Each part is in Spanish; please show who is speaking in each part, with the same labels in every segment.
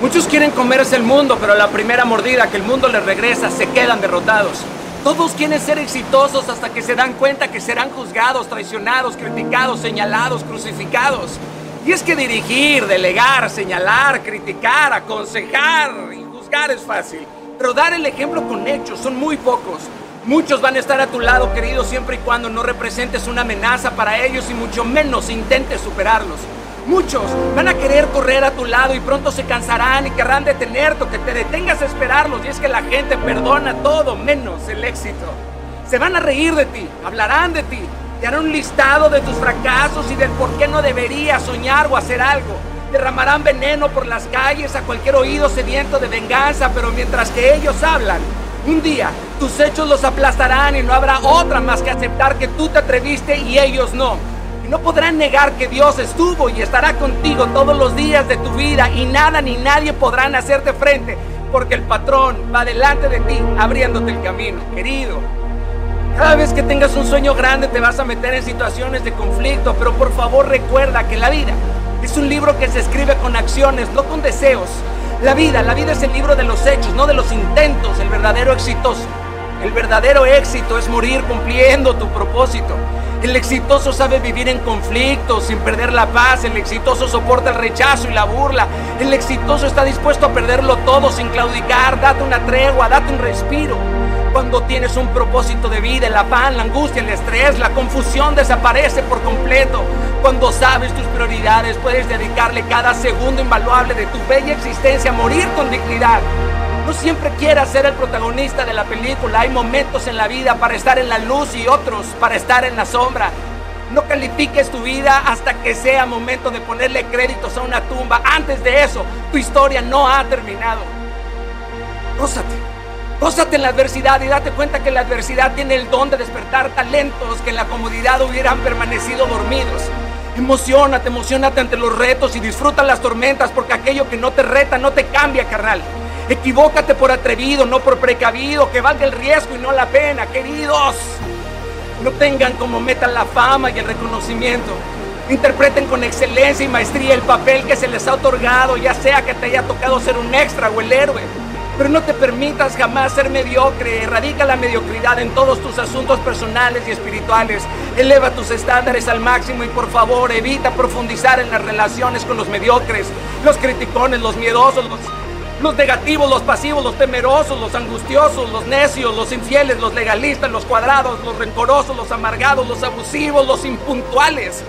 Speaker 1: Muchos quieren comerse el mundo, pero la primera mordida que el mundo les regresa se quedan derrotados. Todos quieren ser exitosos hasta que se dan cuenta que serán juzgados, traicionados, criticados, señalados, crucificados. Y es que dirigir, delegar, señalar, criticar, aconsejar y juzgar es fácil. Pero dar el ejemplo con hechos son muy pocos. Muchos van a estar a tu lado, querido, siempre y cuando no representes una amenaza para ellos y mucho menos intentes superarlos. Muchos van a querer correr a tu lado y pronto se cansarán y querrán detenerte que te detengas a esperarlos. Y es que la gente perdona todo menos el éxito. Se van a reír de ti, hablarán de ti, te harán un listado de tus fracasos y del por qué no deberías soñar o hacer algo. Derramarán veneno por las calles a cualquier oído sediento de venganza, pero mientras que ellos hablan, un día tus hechos los aplastarán y no habrá otra más que aceptar que tú te atreviste y ellos no. No podrán negar que Dios estuvo y estará contigo todos los días de tu vida y nada ni nadie podrán hacerte frente porque el patrón va delante de ti abriéndote el camino, querido. Cada vez que tengas un sueño grande te vas a meter en situaciones de conflicto, pero por favor recuerda que la vida es un libro que se escribe con acciones, no con deseos. La vida, la vida es el libro de los hechos, no de los intentos, el verdadero exitoso. El verdadero éxito es morir cumpliendo tu propósito. El exitoso sabe vivir en conflicto sin perder la paz. El exitoso soporta el rechazo y la burla. El exitoso está dispuesto a perderlo todo sin claudicar. Date una tregua, date un respiro. Cuando tienes un propósito de vida, el afán, la angustia, el estrés, la confusión desaparece por completo. Cuando sabes tus prioridades, puedes dedicarle cada segundo invaluable de tu bella existencia a morir con dignidad. No siempre quieras ser el protagonista de la película. Hay momentos en la vida para estar en la luz y otros para estar en la sombra. No califiques tu vida hasta que sea momento de ponerle créditos a una tumba. Antes de eso, tu historia no ha terminado. Gózate. Gózate en la adversidad y date cuenta que la adversidad tiene el don de despertar talentos que en la comodidad hubieran permanecido dormidos. Emocionate, emocionate ante los retos y disfruta las tormentas porque aquello que no te reta no te cambia, carnal. Equivócate por atrevido, no por precavido, que valga el riesgo y no la pena, queridos. No tengan como meta la fama y el reconocimiento. Interpreten con excelencia y maestría el papel que se les ha otorgado, ya sea que te haya tocado ser un extra o el héroe. Pero no te permitas jamás ser mediocre. Erradica la mediocridad en todos tus asuntos personales y espirituales. Eleva tus estándares al máximo y por favor evita profundizar en las relaciones con los mediocres, los criticones, los miedosos, los, los negativos, los pasivos, los temerosos, los angustiosos, los necios, los infieles, los legalistas, los cuadrados, los rencorosos, los amargados, los abusivos, los impuntuales.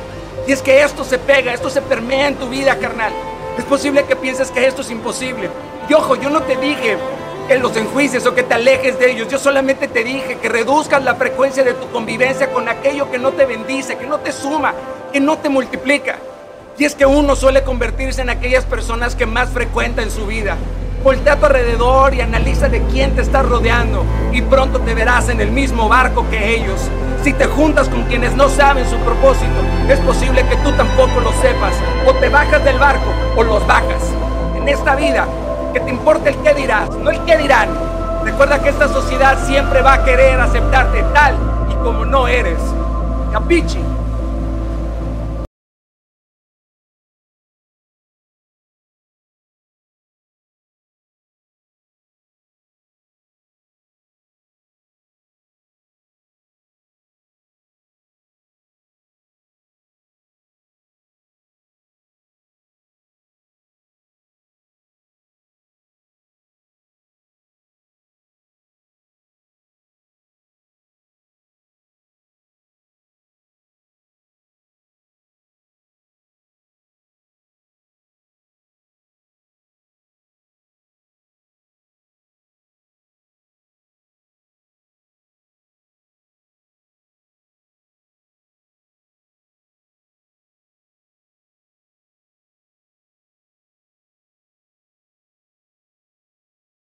Speaker 1: Y es que esto se pega, esto se permea en tu vida, carnal. Es posible que pienses que esto es imposible. Y ojo, yo no te dije que los enjuicies o que te alejes de ellos. Yo solamente te dije que reduzcas la frecuencia de tu convivencia con aquello que no te bendice, que no te suma, que no te multiplica. Y es que uno suele convertirse en aquellas personas que más frecuenta en su vida. Voltea a tu alrededor y analiza de quién te estás rodeando y pronto te verás en el mismo barco que ellos. Si te juntas con quienes no saben su propósito, es posible que tú tampoco lo sepas. O te bajas del barco o los bajas. En esta vida, que te importe el qué dirás, no el qué dirán. Recuerda que esta sociedad siempre va a querer aceptarte tal y como no eres. Capichi.